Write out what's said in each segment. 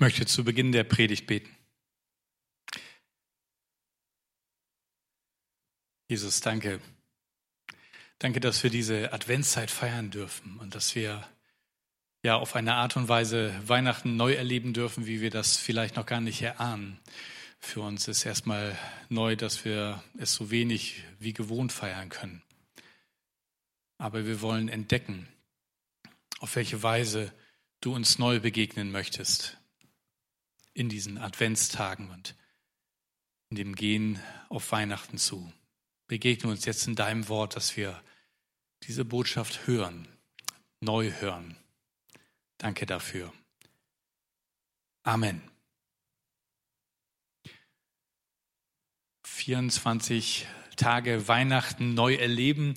Ich möchte zu Beginn der Predigt beten. Jesus, danke. Danke, dass wir diese Adventszeit feiern dürfen und dass wir ja auf eine Art und Weise Weihnachten neu erleben dürfen, wie wir das vielleicht noch gar nicht erahnen. Für uns ist erstmal neu, dass wir es so wenig wie gewohnt feiern können. Aber wir wollen entdecken, auf welche Weise du uns neu begegnen möchtest in diesen Adventstagen und in dem Gehen auf Weihnachten zu. Begegne uns jetzt in deinem Wort, dass wir diese Botschaft hören, neu hören. Danke dafür. Amen. 24 Tage Weihnachten neu erleben.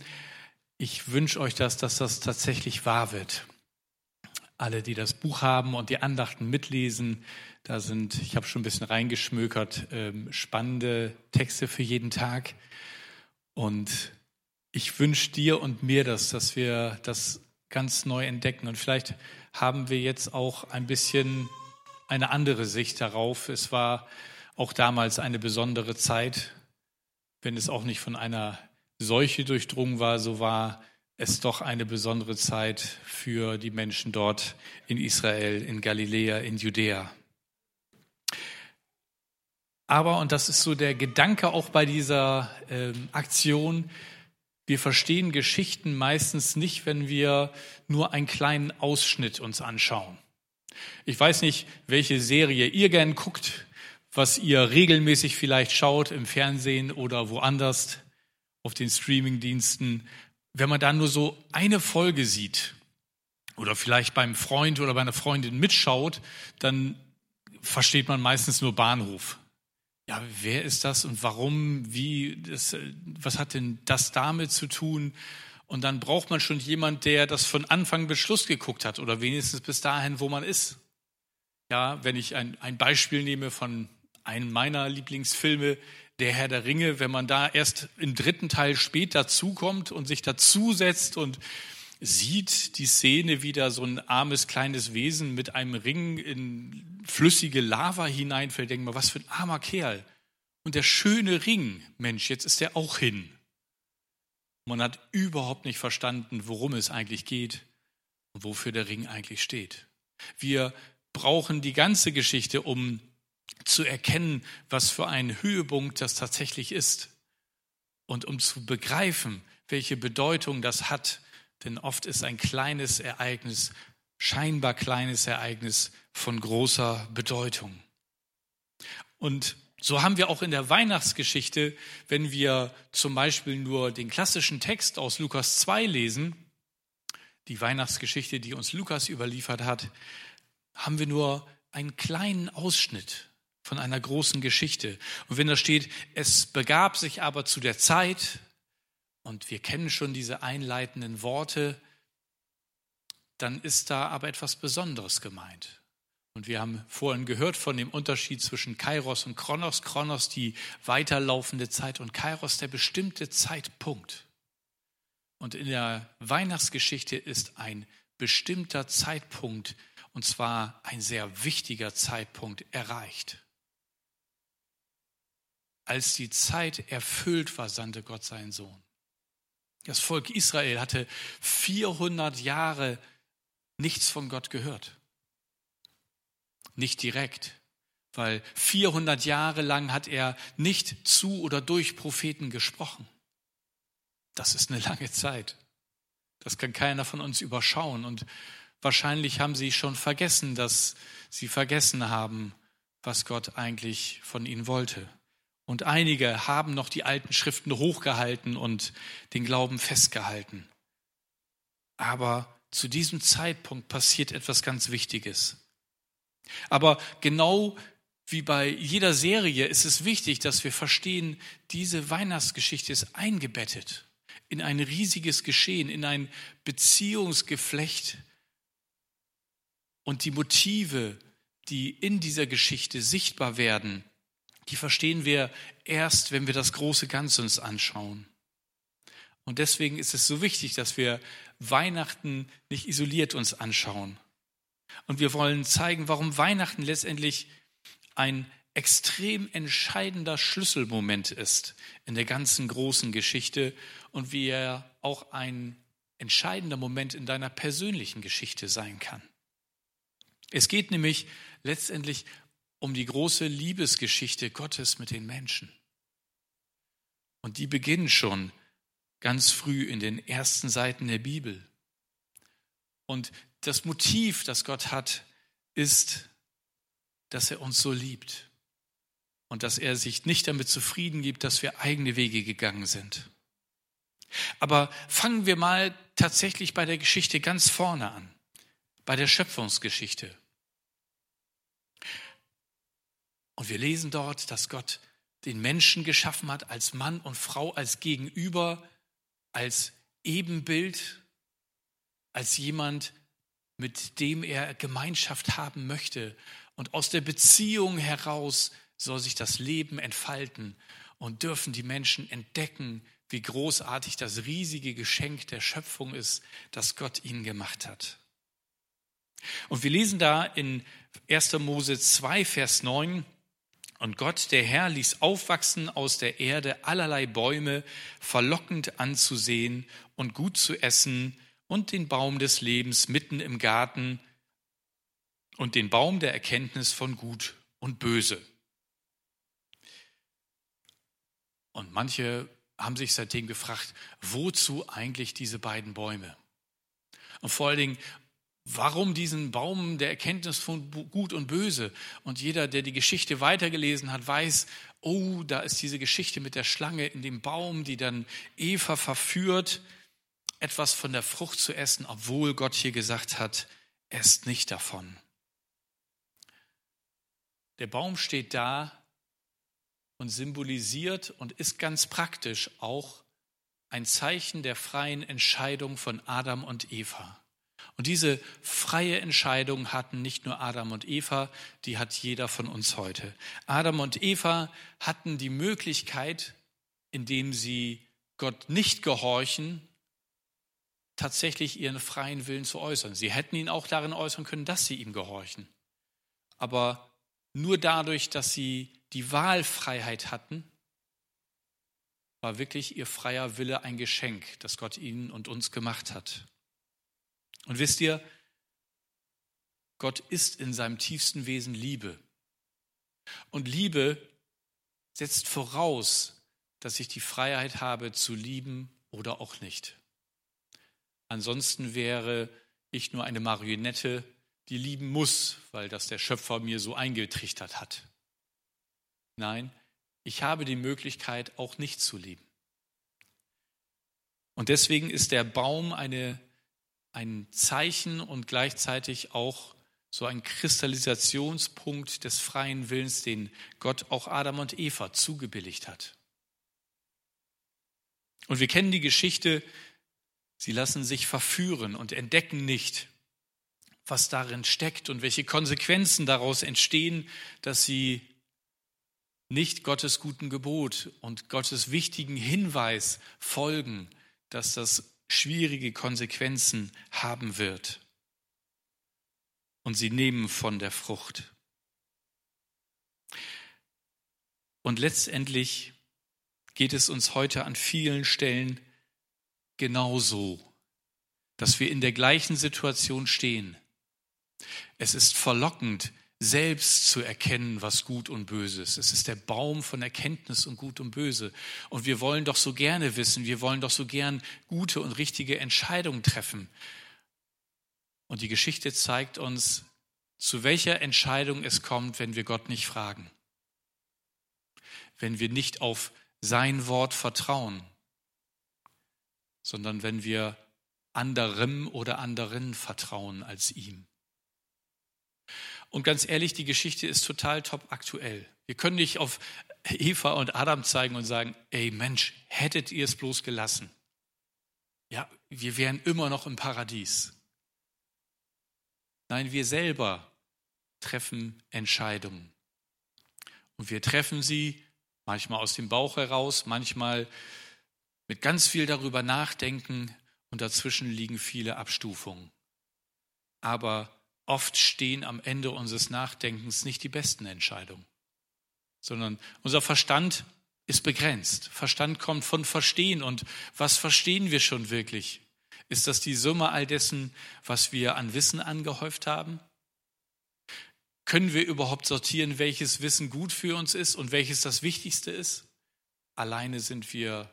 Ich wünsche euch das, dass das tatsächlich wahr wird. Alle, die das Buch haben und die Andachten mitlesen, da sind, ich habe schon ein bisschen reingeschmökert, ähm, spannende Texte für jeden Tag. Und ich wünsche dir und mir das, dass wir das ganz neu entdecken. Und vielleicht haben wir jetzt auch ein bisschen eine andere Sicht darauf. Es war auch damals eine besondere Zeit, wenn es auch nicht von einer Seuche durchdrungen war, so war es doch eine besondere Zeit für die Menschen dort in Israel, in Galiläa, in Judäa. Aber, und das ist so der Gedanke auch bei dieser äh, Aktion, wir verstehen Geschichten meistens nicht, wenn wir nur einen kleinen Ausschnitt uns anschauen. Ich weiß nicht, welche Serie ihr gern guckt, was ihr regelmäßig vielleicht schaut im Fernsehen oder woanders auf den Streamingdiensten. Wenn man da nur so eine Folge sieht oder vielleicht beim Freund oder bei einer Freundin mitschaut, dann versteht man meistens nur Bahnhof ja, wer ist das und warum, wie, das, was hat denn das damit zu tun? Und dann braucht man schon jemand, der das von Anfang bis Schluss geguckt hat oder wenigstens bis dahin, wo man ist. Ja, wenn ich ein, ein Beispiel nehme von einem meiner Lieblingsfilme, Der Herr der Ringe, wenn man da erst im dritten Teil spät dazukommt und sich dazusetzt und sieht die Szene, wie da so ein armes kleines Wesen mit einem Ring in flüssige Lava hineinfällt, denkt man, was für ein armer Kerl. Und der schöne Ring, Mensch, jetzt ist der auch hin. Man hat überhaupt nicht verstanden, worum es eigentlich geht und wofür der Ring eigentlich steht. Wir brauchen die ganze Geschichte, um zu erkennen, was für ein Höhepunkt das tatsächlich ist und um zu begreifen, welche Bedeutung das hat denn oft ist ein kleines Ereignis, scheinbar kleines Ereignis von großer Bedeutung. Und so haben wir auch in der Weihnachtsgeschichte, wenn wir zum Beispiel nur den klassischen Text aus Lukas 2 lesen, die Weihnachtsgeschichte, die uns Lukas überliefert hat, haben wir nur einen kleinen Ausschnitt von einer großen Geschichte. Und wenn da steht, es begab sich aber zu der Zeit, und wir kennen schon diese einleitenden Worte, dann ist da aber etwas Besonderes gemeint. Und wir haben vorhin gehört von dem Unterschied zwischen Kairos und Kronos. Kronos die weiterlaufende Zeit und Kairos der bestimmte Zeitpunkt. Und in der Weihnachtsgeschichte ist ein bestimmter Zeitpunkt, und zwar ein sehr wichtiger Zeitpunkt, erreicht. Als die Zeit erfüllt war, sandte Gott seinen Sohn. Das Volk Israel hatte 400 Jahre nichts von Gott gehört. Nicht direkt, weil 400 Jahre lang hat er nicht zu oder durch Propheten gesprochen. Das ist eine lange Zeit. Das kann keiner von uns überschauen. Und wahrscheinlich haben sie schon vergessen, dass sie vergessen haben, was Gott eigentlich von ihnen wollte. Und einige haben noch die alten Schriften hochgehalten und den Glauben festgehalten. Aber zu diesem Zeitpunkt passiert etwas ganz Wichtiges. Aber genau wie bei jeder Serie ist es wichtig, dass wir verstehen, diese Weihnachtsgeschichte ist eingebettet in ein riesiges Geschehen, in ein Beziehungsgeflecht. Und die Motive, die in dieser Geschichte sichtbar werden, die verstehen wir erst, wenn wir das große Ganze uns anschauen. Und deswegen ist es so wichtig, dass wir Weihnachten nicht isoliert uns anschauen, Und wir wollen zeigen, warum Weihnachten letztendlich ein extrem entscheidender Schlüsselmoment ist in der ganzen großen Geschichte und wie er auch ein entscheidender Moment in deiner persönlichen Geschichte sein kann. Es geht nämlich letztendlich um die große Liebesgeschichte Gottes mit den Menschen. Und die beginnt schon ganz früh in den ersten Seiten der Bibel. Und das Motiv, das Gott hat, ist, dass er uns so liebt und dass er sich nicht damit zufrieden gibt, dass wir eigene Wege gegangen sind. Aber fangen wir mal tatsächlich bei der Geschichte ganz vorne an, bei der Schöpfungsgeschichte. Und wir lesen dort, dass Gott den Menschen geschaffen hat als Mann und Frau, als Gegenüber, als Ebenbild, als jemand, mit dem er Gemeinschaft haben möchte. Und aus der Beziehung heraus soll sich das Leben entfalten und dürfen die Menschen entdecken, wie großartig das riesige Geschenk der Schöpfung ist, das Gott ihnen gemacht hat. Und wir lesen da in 1. Mose 2, Vers 9, und Gott, der Herr, ließ aufwachsen aus der Erde allerlei Bäume, verlockend anzusehen und gut zu essen, und den Baum des Lebens mitten im Garten und den Baum der Erkenntnis von Gut und Böse. Und manche haben sich seitdem gefragt, wozu eigentlich diese beiden Bäume? Und vor allen Dingen, warum diesen Baum der Erkenntnis von Gut und Böse? Und jeder, der die Geschichte weitergelesen hat, weiß, oh, da ist diese Geschichte mit der Schlange in dem Baum, die dann Eva verführt, etwas von der Frucht zu essen, obwohl Gott hier gesagt hat, esst nicht davon. Der Baum steht da und symbolisiert und ist ganz praktisch auch ein Zeichen der freien Entscheidung von Adam und Eva. Und diese freie Entscheidung hatten nicht nur Adam und Eva, die hat jeder von uns heute. Adam und Eva hatten die Möglichkeit, indem sie Gott nicht gehorchen, tatsächlich ihren freien Willen zu äußern. Sie hätten ihn auch darin äußern können, dass sie ihm gehorchen. Aber nur dadurch, dass sie die Wahlfreiheit hatten, war wirklich ihr freier Wille ein Geschenk, das Gott ihnen und uns gemacht hat. Und wisst ihr, Gott ist in seinem tiefsten Wesen Liebe. Und Liebe setzt voraus, dass ich die Freiheit habe zu lieben oder auch nicht. Ansonsten wäre ich nur eine Marionette, die lieben muss, weil das der Schöpfer mir so eingetrichtert hat. Nein, ich habe die Möglichkeit, auch nicht zu lieben. Und deswegen ist der Baum eine, ein Zeichen und gleichzeitig auch so ein Kristallisationspunkt des freien Willens, den Gott auch Adam und Eva zugebilligt hat. Und wir kennen die Geschichte, sie lassen sich verführen und entdecken nicht, was darin steckt und welche Konsequenzen daraus entstehen, dass sie nicht Gottes guten Gebot und Gottes wichtigen Hinweis folgen, dass das schwierige Konsequenzen haben wird. Und sie nehmen von der Frucht. Und letztendlich geht es uns heute an vielen Stellen genauso, dass wir in der gleichen Situation stehen. Es ist verlockend, selbst zu erkennen, was gut und böse ist. Es ist der Baum von Erkenntnis und gut und böse. Und wir wollen doch so gerne wissen, wir wollen doch so gern gute und richtige Entscheidungen treffen. Und die Geschichte zeigt uns, zu welcher Entscheidung es kommt, wenn wir Gott nicht fragen. Wenn wir nicht auf sein Wort vertrauen, sondern wenn wir anderem oder anderen vertrauen als ihm. Und ganz ehrlich, die Geschichte ist total top aktuell. Wir können nicht auf Eva und Adam zeigen und sagen, ey Mensch, hättet ihr es bloß gelassen. Ja, wir wären immer noch im Paradies. Nein, wir selber treffen Entscheidungen. Und wir treffen sie manchmal aus dem Bauch heraus, manchmal mit ganz viel darüber nachdenken und dazwischen liegen viele Abstufungen. Aber oft stehen am Ende unseres Nachdenkens nicht die besten Entscheidungen, sondern unser Verstand ist begrenzt. Verstand kommt von Verstehen. Und was verstehen wir schon wirklich? Ist das die Summe all dessen, was wir an Wissen angehäuft haben? Können wir überhaupt sortieren, welches Wissen gut für uns ist und welches das Wichtigste ist? Alleine sind wir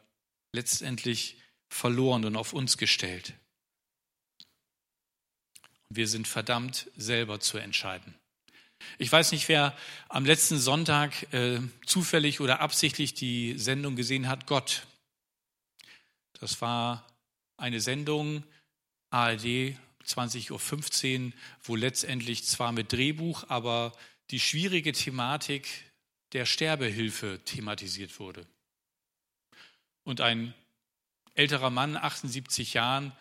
letztendlich verloren und auf uns gestellt. Wir sind verdammt, selber zu entscheiden. Ich weiß nicht, wer am letzten Sonntag äh, zufällig oder absichtlich die Sendung gesehen hat, Gott. Das war eine Sendung, ARD 20.15 Uhr, wo letztendlich zwar mit Drehbuch, aber die schwierige Thematik der Sterbehilfe thematisiert wurde. Und ein älterer Mann, 78 Jahren,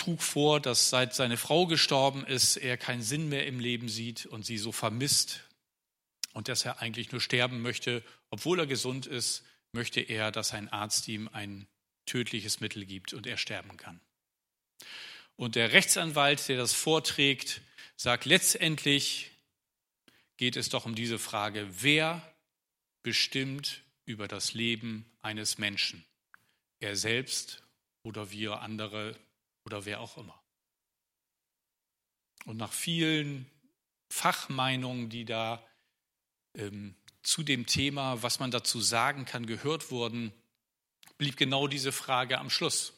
trug vor, dass seit seine Frau gestorben ist, er keinen Sinn mehr im Leben sieht und sie so vermisst und dass er eigentlich nur sterben möchte. Obwohl er gesund ist, möchte er, dass ein Arzt ihm ein tödliches Mittel gibt und er sterben kann. Und der Rechtsanwalt, der das vorträgt, sagt letztendlich geht es doch um diese Frage, wer bestimmt über das Leben eines Menschen? Er selbst oder wir andere oder wer auch immer. Und nach vielen Fachmeinungen, die da ähm, zu dem Thema, was man dazu sagen kann, gehört wurden, blieb genau diese Frage am Schluss.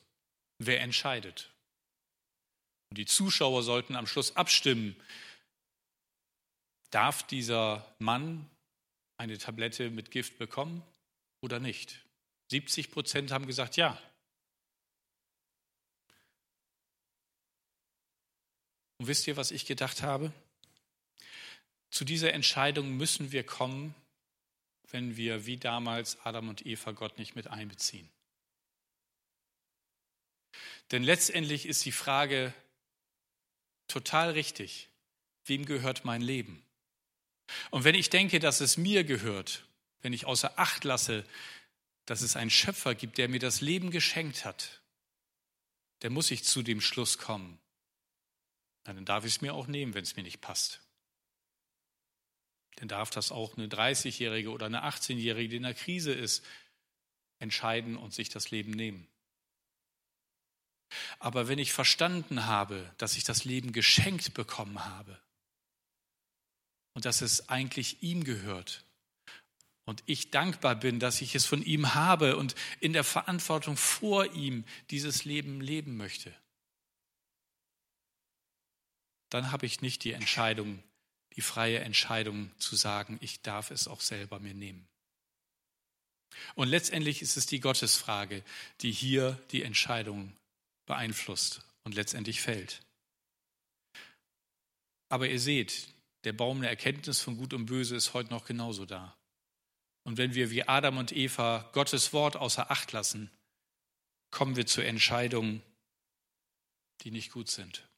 Wer entscheidet? Und die Zuschauer sollten am Schluss abstimmen. Darf dieser Mann eine Tablette mit Gift bekommen oder nicht? 70 Prozent haben gesagt ja. Und wisst ihr, was ich gedacht habe? Zu dieser Entscheidung müssen wir kommen, wenn wir wie damals Adam und Eva Gott nicht mit einbeziehen. Denn letztendlich ist die Frage total richtig, wem gehört mein Leben? Und wenn ich denke, dass es mir gehört, wenn ich außer Acht lasse, dass es einen Schöpfer gibt, der mir das Leben geschenkt hat, dann muss ich zu dem Schluss kommen, dann darf ich es mir auch nehmen, wenn es mir nicht passt. Dann darf das auch eine 30-Jährige oder eine 18-Jährige, die in einer Krise ist, entscheiden und sich das Leben nehmen. Aber wenn ich verstanden habe, dass ich das Leben geschenkt bekommen habe und dass es eigentlich ihm gehört und ich dankbar bin, dass ich es von ihm habe und in der Verantwortung vor ihm dieses Leben leben möchte, dann habe ich nicht die Entscheidung, die freie Entscheidung zu sagen, ich darf es auch selber mir nehmen. Und letztendlich ist es die Gottesfrage, die hier die Entscheidung beeinflusst und letztendlich fällt. Aber ihr seht, der Baum der Erkenntnis von Gut und Böse ist heute noch genauso da. Und wenn wir wie Adam und Eva Gottes Wort außer Acht lassen, kommen wir zu Entscheidungen, die nicht gut sind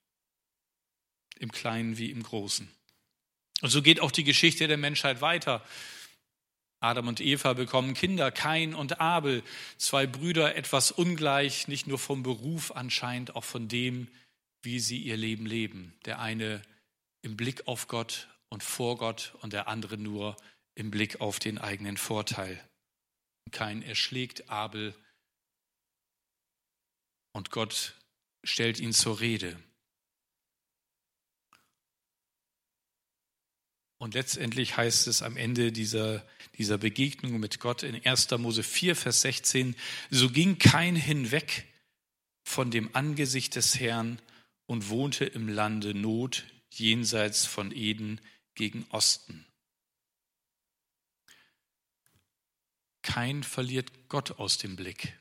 im Kleinen wie im Großen. Und so geht auch die Geschichte der Menschheit weiter. Adam und Eva bekommen Kinder, Kain und Abel, zwei Brüder etwas ungleich, nicht nur vom Beruf anscheinend, auch von dem, wie sie ihr Leben leben. Der eine im Blick auf Gott und vor Gott und der andere nur im Blick auf den eigenen Vorteil. Kain erschlägt Abel und Gott stellt ihn zur Rede. Und letztendlich heißt es am Ende dieser, dieser Begegnung mit Gott in 1. Mose 4, Vers 16, so ging kein hinweg von dem Angesicht des Herrn und wohnte im Lande Not jenseits von Eden gegen Osten. Kein verliert Gott aus dem Blick.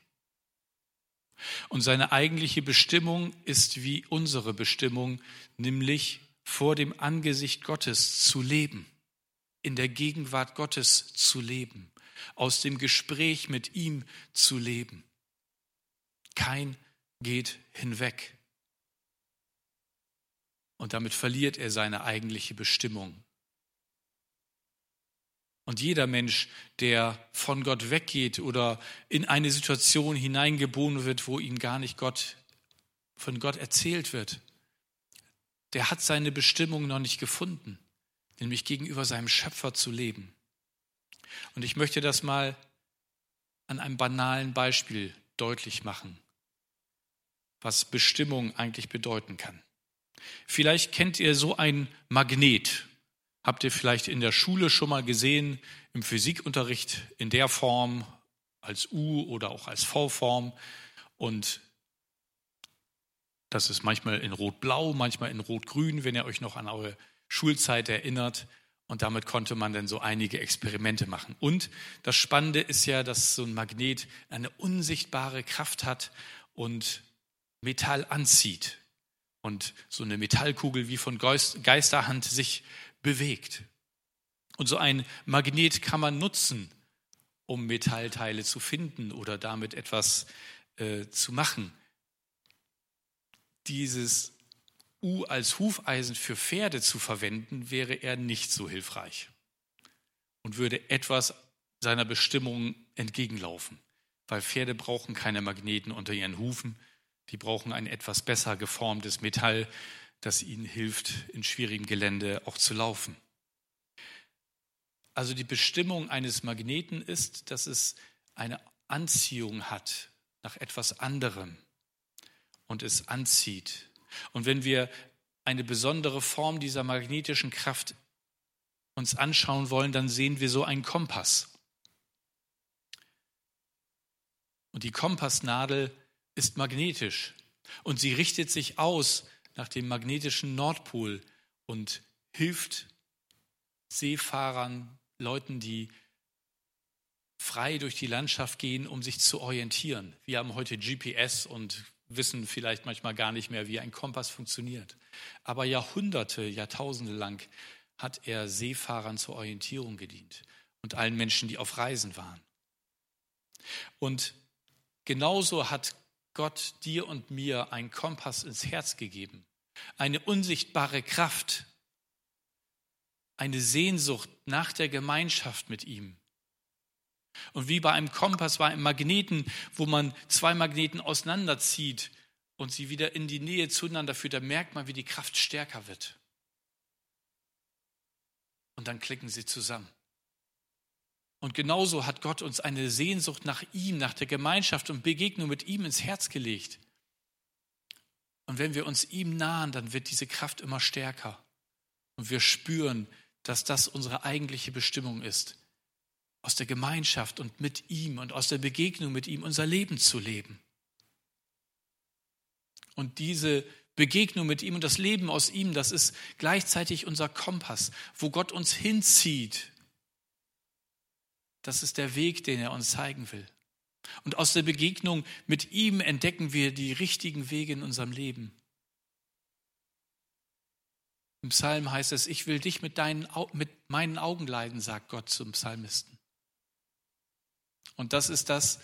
Und seine eigentliche Bestimmung ist wie unsere Bestimmung, nämlich vor dem Angesicht Gottes zu leben, in der Gegenwart Gottes zu leben, aus dem Gespräch mit ihm zu leben. Kein geht hinweg. Und damit verliert er seine eigentliche Bestimmung. Und jeder Mensch, der von Gott weggeht oder in eine Situation hineingeboren wird, wo ihm gar nicht Gott, von Gott erzählt wird, der hat seine Bestimmung noch nicht gefunden, nämlich gegenüber seinem Schöpfer zu leben. Und ich möchte das mal an einem banalen Beispiel deutlich machen, was Bestimmung eigentlich bedeuten kann. Vielleicht kennt ihr so ein Magnet. Habt ihr vielleicht in der Schule schon mal gesehen, im Physikunterricht in der Form als U oder auch als V-Form. Und das ist manchmal in Rot-Blau, manchmal in Rot-Grün, wenn ihr euch noch an eure Schulzeit erinnert. Und damit konnte man dann so einige Experimente machen. Und das Spannende ist ja, dass so ein Magnet eine unsichtbare Kraft hat und Metall anzieht. Und so eine Metallkugel wie von Geisterhand sich bewegt. Und so ein Magnet kann man nutzen, um Metallteile zu finden oder damit etwas äh, zu machen. Dieses U als Hufeisen für Pferde zu verwenden, wäre er nicht so hilfreich und würde etwas seiner Bestimmung entgegenlaufen, weil Pferde brauchen keine Magneten unter ihren Hufen, die brauchen ein etwas besser geformtes Metall, das ihnen hilft, in schwierigem Gelände auch zu laufen. Also die Bestimmung eines Magneten ist, dass es eine Anziehung hat nach etwas anderem und es anzieht. Und wenn wir eine besondere Form dieser magnetischen Kraft uns anschauen wollen, dann sehen wir so einen Kompass. Und die Kompassnadel ist magnetisch und sie richtet sich aus nach dem magnetischen Nordpol und hilft Seefahrern, Leuten, die frei durch die Landschaft gehen, um sich zu orientieren. Wir haben heute GPS und wissen vielleicht manchmal gar nicht mehr, wie ein Kompass funktioniert. Aber Jahrhunderte, Jahrtausende lang hat er Seefahrern zur Orientierung gedient und allen Menschen, die auf Reisen waren. Und genauso hat Gott dir und mir einen Kompass ins Herz gegeben, eine unsichtbare Kraft, eine Sehnsucht nach der Gemeinschaft mit ihm. Und wie bei einem Kompass, bei einem Magneten, wo man zwei Magneten auseinanderzieht und sie wieder in die Nähe zueinander führt, da merkt man, wie die Kraft stärker wird. Und dann klicken sie zusammen. Und genauso hat Gott uns eine Sehnsucht nach ihm, nach der Gemeinschaft und Begegnung mit ihm ins Herz gelegt. Und wenn wir uns ihm nahen, dann wird diese Kraft immer stärker. Und wir spüren, dass das unsere eigentliche Bestimmung ist aus der Gemeinschaft und mit ihm und aus der Begegnung mit ihm unser Leben zu leben. Und diese Begegnung mit ihm und das Leben aus ihm, das ist gleichzeitig unser Kompass, wo Gott uns hinzieht. Das ist der Weg, den er uns zeigen will. Und aus der Begegnung mit ihm entdecken wir die richtigen Wege in unserem Leben. Im Psalm heißt es, ich will dich mit, deinen, mit meinen Augen leiden, sagt Gott zum Psalmisten. Und das ist das,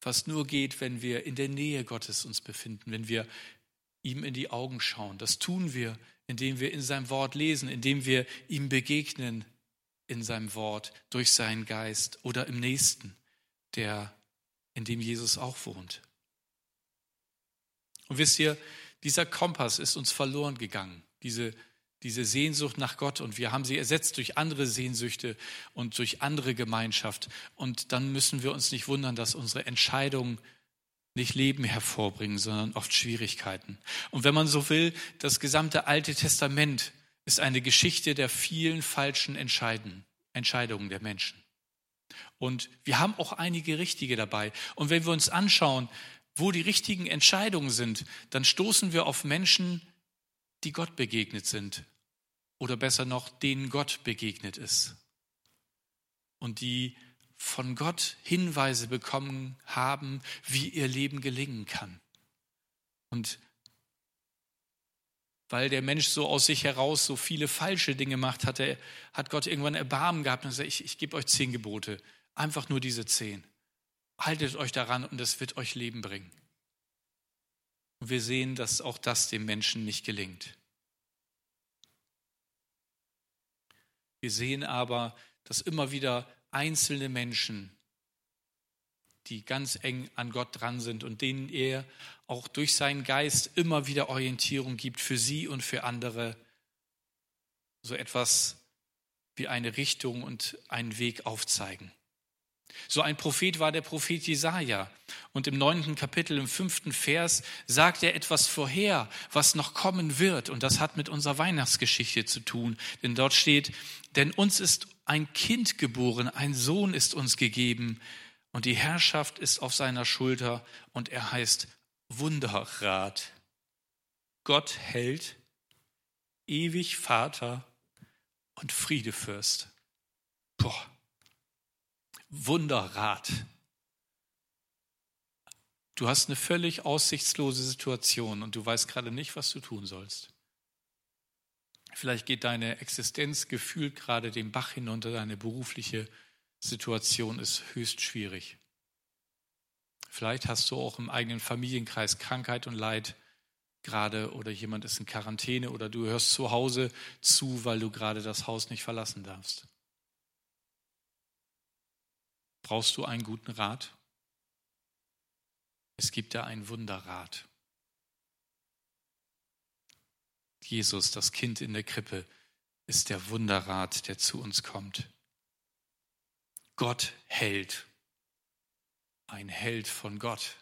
was nur geht, wenn wir in der Nähe Gottes uns befinden, wenn wir ihm in die Augen schauen. Das tun wir, indem wir in seinem Wort lesen, indem wir ihm begegnen in seinem Wort, durch seinen Geist oder im Nächsten, der, in dem Jesus auch wohnt. Und wisst ihr, dieser Kompass ist uns verloren gegangen, diese diese Sehnsucht nach Gott und wir haben sie ersetzt durch andere Sehnsüchte und durch andere Gemeinschaft. Und dann müssen wir uns nicht wundern, dass unsere Entscheidungen nicht Leben hervorbringen, sondern oft Schwierigkeiten. Und wenn man so will, das gesamte Alte Testament ist eine Geschichte der vielen falschen Entscheidungen der Menschen. Und wir haben auch einige richtige dabei. Und wenn wir uns anschauen, wo die richtigen Entscheidungen sind, dann stoßen wir auf Menschen, die Gott begegnet sind oder besser noch, denen Gott begegnet ist und die von Gott Hinweise bekommen haben, wie ihr Leben gelingen kann. Und weil der Mensch so aus sich heraus so viele falsche Dinge gemacht hatte, hat Gott irgendwann Erbarmen gehabt und gesagt, ich, ich gebe euch zehn Gebote, einfach nur diese zehn. Haltet euch daran und es wird euch Leben bringen. Und wir sehen, dass auch das dem Menschen nicht gelingt. Wir sehen aber, dass immer wieder einzelne Menschen die ganz eng an Gott dran sind und denen er auch durch seinen Geist immer wieder Orientierung gibt für sie und für andere. So etwas wie eine Richtung und einen Weg aufzeigen. So ein Prophet war der Prophet Jesaja. Und im neunten Kapitel, im fünften Vers, sagt er etwas vorher, was noch kommen wird. Und das hat mit unserer Weihnachtsgeschichte zu tun. Denn dort steht, denn uns ist ein Kind geboren, ein Sohn ist uns gegeben. Und die Herrschaft ist auf seiner Schulter. Und er heißt Wunderrat. Gott hält, ewig Vater und Friedefürst. Boah. Wunderrat. Du hast eine völlig aussichtslose Situation und du weißt gerade nicht, was du tun sollst. Vielleicht geht deine Existenz gefühlt gerade den Bach hinunter, deine berufliche Situation ist höchst schwierig. Vielleicht hast du auch im eigenen Familienkreis Krankheit und Leid gerade oder jemand ist in Quarantäne oder du hörst zu Hause zu, weil du gerade das Haus nicht verlassen darfst. Brauchst du einen guten Rat? Es gibt da einen Wunderrat. Jesus, das Kind in der Krippe, ist der Wunderrat, der zu uns kommt. Gott hält, ein Held von Gott,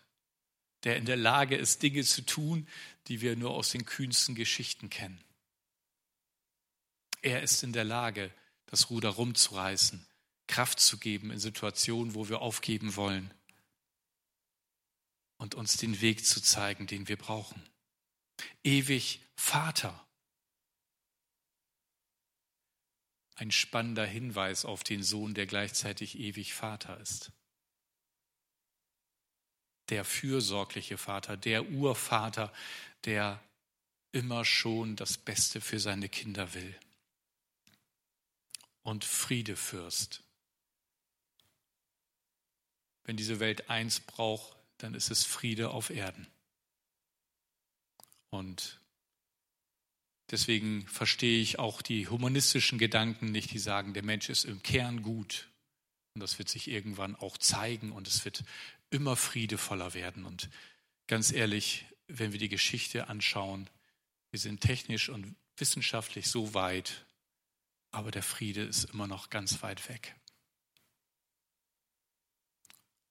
der in der Lage ist, Dinge zu tun, die wir nur aus den kühnsten Geschichten kennen. Er ist in der Lage, das Ruder rumzureißen, Kraft zu geben in Situationen, wo wir aufgeben wollen und uns den Weg zu zeigen, den wir brauchen. Ewig Vater. Ein spannender Hinweis auf den Sohn, der gleichzeitig ewig Vater ist. Der fürsorgliche Vater, der Urvater, der immer schon das Beste für seine Kinder will. Und Friedefürst. Wenn diese Welt eins braucht, dann ist es Friede auf Erden. Und deswegen verstehe ich auch die humanistischen Gedanken nicht, die sagen, der Mensch ist im Kern gut. Und das wird sich irgendwann auch zeigen und es wird immer friedevoller werden. Und ganz ehrlich, wenn wir die Geschichte anschauen, wir sind technisch und wissenschaftlich so weit, aber der Friede ist immer noch ganz weit weg.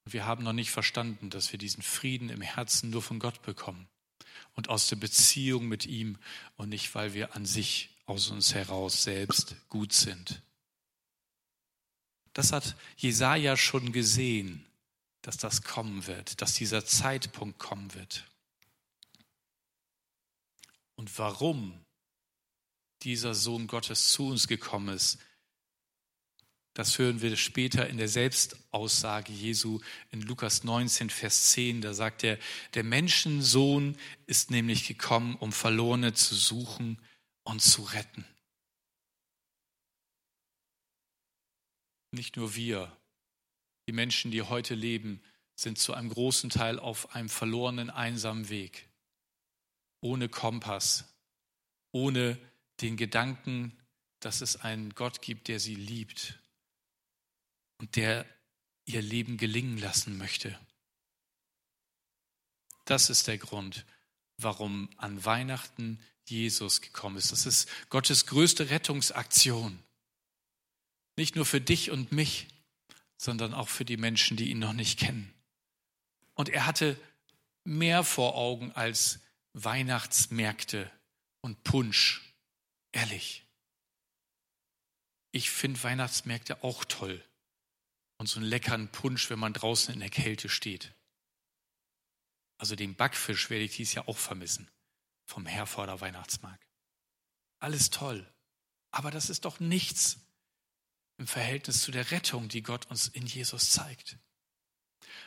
Wir haben noch nicht verstanden, dass wir diesen Frieden im Herzen nur von Gott bekommen und aus der Beziehung mit ihm und nicht, weil wir an sich aus uns heraus selbst gut sind. Das hat Jesaja schon gesehen, dass das kommen wird, dass dieser Zeitpunkt kommen wird. Und warum dieser Sohn Gottes zu uns gekommen ist, das hören wir später in der Selbstaussage Jesu in Lukas 19, Vers 10. Da sagt er, der Menschensohn ist nämlich gekommen, um Verlorene zu suchen und zu retten. Nicht nur wir, die Menschen, die heute leben, sind zu einem großen Teil auf einem verlorenen, einsamen Weg. Ohne Kompass, ohne den Gedanken, dass es einen Gott gibt, der sie liebt und der ihr Leben gelingen lassen möchte. Das ist der Grund, warum an Weihnachten Jesus gekommen ist. Das ist Gottes größte Rettungsaktion. Nicht nur für dich und mich, sondern auch für die Menschen, die ihn noch nicht kennen. Und er hatte mehr vor Augen als Weihnachtsmärkte und Punsch. Ehrlich. Ich finde Weihnachtsmärkte auch toll und so einen leckeren Punsch, wenn man draußen in der Kälte steht. Also den Backfisch werde ich dies Jahr auch vermissen vom Herforder Weihnachtsmarkt. Alles toll, aber das ist doch nichts im Verhältnis zu der Rettung, die Gott uns in Jesus zeigt.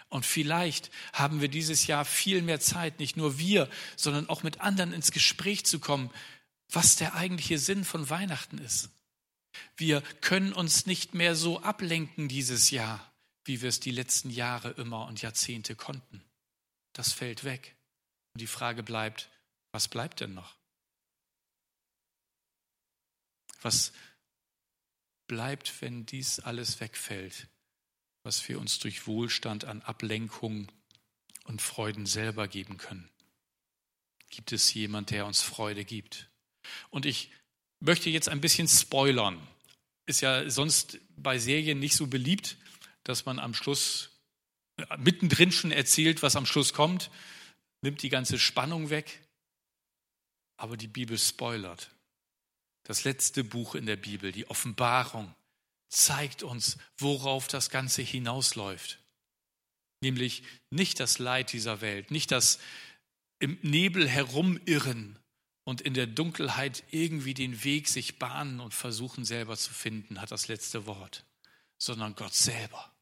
Und vielleicht haben wir dieses Jahr viel mehr Zeit, nicht nur wir, sondern auch mit anderen ins Gespräch zu kommen, was der eigentliche Sinn von Weihnachten ist. Wir können uns nicht mehr so ablenken dieses Jahr, wie wir es die letzten Jahre immer und Jahrzehnte konnten. Das fällt weg. Und die Frage bleibt, was bleibt denn noch? Was bleibt, wenn dies alles wegfällt? was wir uns durch Wohlstand an Ablenkung und Freuden selber geben können. Gibt es jemand, der uns Freude gibt? Und ich möchte jetzt ein bisschen spoilern. Ist ja sonst bei Serien nicht so beliebt, dass man am Schluss äh, mittendrin schon erzählt, was am Schluss kommt, nimmt die ganze Spannung weg. Aber die Bibel spoilert. Das letzte Buch in der Bibel, die Offenbarung, zeigt uns, worauf das Ganze hinausläuft. Nämlich nicht das Leid dieser Welt, nicht das im Nebel herumirren und in der Dunkelheit irgendwie den Weg sich bahnen und versuchen selber zu finden, hat das letzte Wort, sondern Gott selber.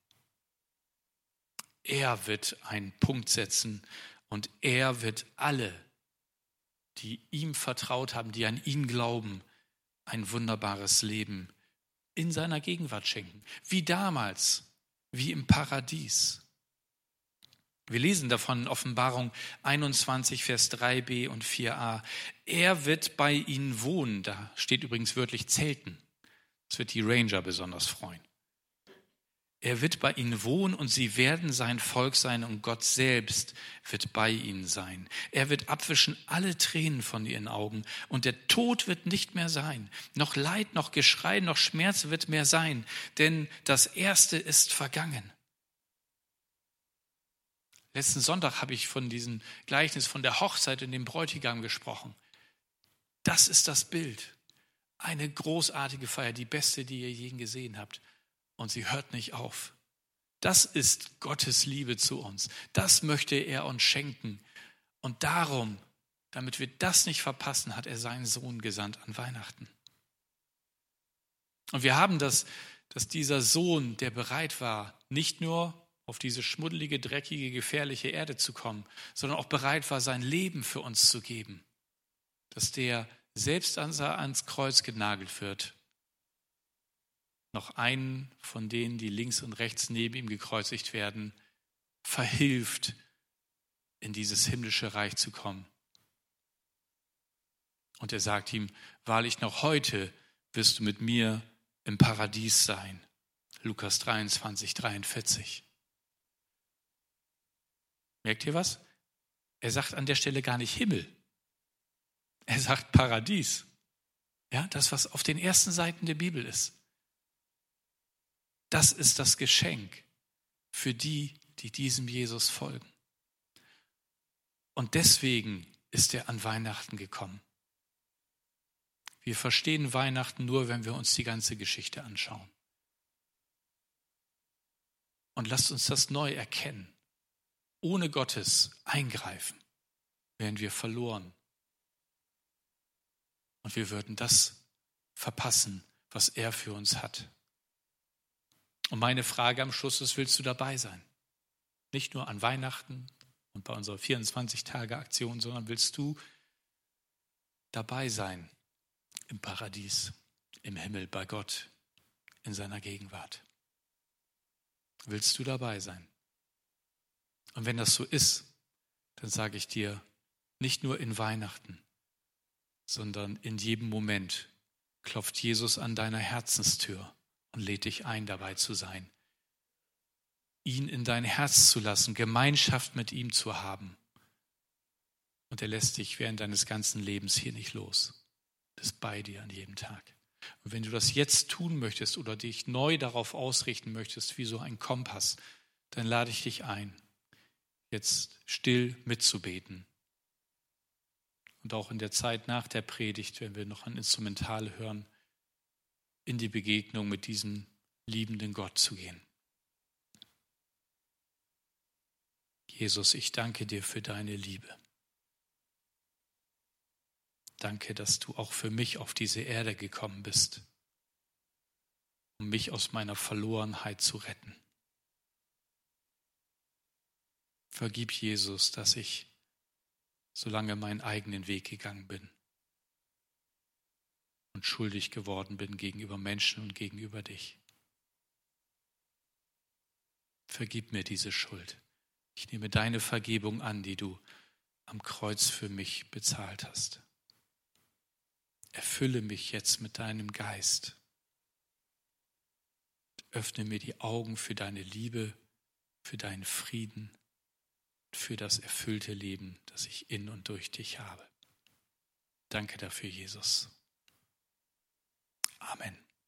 Er wird einen Punkt setzen und er wird alle, die ihm vertraut haben, die an ihn glauben, ein wunderbares Leben in seiner Gegenwart schenken. Wie damals, wie im Paradies. Wir lesen davon in Offenbarung 21, Vers 3b und 4a. Er wird bei ihnen wohnen. Da steht übrigens wörtlich Zelten. Das wird die Ranger besonders freuen. Er wird bei ihnen wohnen und sie werden sein Volk sein und Gott selbst wird bei ihnen sein. Er wird abwischen alle Tränen von ihren Augen und der Tod wird nicht mehr sein. Noch Leid, noch Geschrei, noch Schmerz wird mehr sein, denn das Erste ist vergangen. Letzten Sonntag habe ich von diesem Gleichnis von der Hochzeit in dem Bräutigam gesprochen. Das ist das Bild. Eine großartige Feier, die beste, die ihr je gesehen habt und sie hört nicht auf. Das ist Gottes Liebe zu uns. Das möchte er uns schenken. Und darum, damit wir das nicht verpassen, hat er seinen Sohn gesandt an Weihnachten. Und wir haben das, dass dieser Sohn, der bereit war, nicht nur auf diese schmuddelige, dreckige, gefährliche Erde zu kommen, sondern auch bereit war, sein Leben für uns zu geben, dass der selbst ans Kreuz genagelt wird noch einen von denen, die links und rechts neben ihm gekreuzigt werden, verhilft, in dieses himmlische Reich zu kommen. Und er sagt ihm, wahrlich noch heute wirst du mit mir im Paradies sein. Lukas 23, 43. Merkt ihr was? Er sagt an der Stelle gar nicht Himmel. Er sagt Paradies. Ja, das, was auf den ersten Seiten der Bibel ist. Das ist das Geschenk für die, die diesem Jesus folgen. Und deswegen ist er an Weihnachten gekommen. Wir verstehen Weihnachten nur, wenn wir uns die ganze Geschichte anschauen. Und lasst uns das neu erkennen. Ohne Gottes Eingreifen wären wir verloren. Und wir würden das verpassen, was er für uns hat. Und meine Frage am Schluss ist, willst du dabei sein? Nicht nur an Weihnachten und bei unserer 24-Tage-Aktion, sondern willst du dabei sein im Paradies, im Himmel, bei Gott, in seiner Gegenwart? Willst du dabei sein? Und wenn das so ist, dann sage ich dir, nicht nur in Weihnachten, sondern in jedem Moment klopft Jesus an deiner Herzenstür und lädt dich ein, dabei zu sein. Ihn in dein Herz zu lassen, Gemeinschaft mit ihm zu haben. Und er lässt dich während deines ganzen Lebens hier nicht los. Ist bei dir an jedem Tag. Und wenn du das jetzt tun möchtest oder dich neu darauf ausrichten möchtest, wie so ein Kompass, dann lade ich dich ein, jetzt still mitzubeten. Und auch in der Zeit nach der Predigt, wenn wir noch ein Instrumental hören, in die Begegnung mit diesem liebenden Gott zu gehen. Jesus, ich danke dir für deine Liebe. Danke, dass du auch für mich auf diese Erde gekommen bist, um mich aus meiner Verlorenheit zu retten. Vergib Jesus, dass ich so lange meinen eigenen Weg gegangen bin und schuldig geworden bin gegenüber Menschen und gegenüber dich. Vergib mir diese Schuld. Ich nehme deine Vergebung an, die du am Kreuz für mich bezahlt hast. Erfülle mich jetzt mit deinem Geist. öffne mir die Augen für deine Liebe, für deinen Frieden, für das erfüllte Leben, das ich in und durch dich habe. Danke dafür, Jesus. Amen.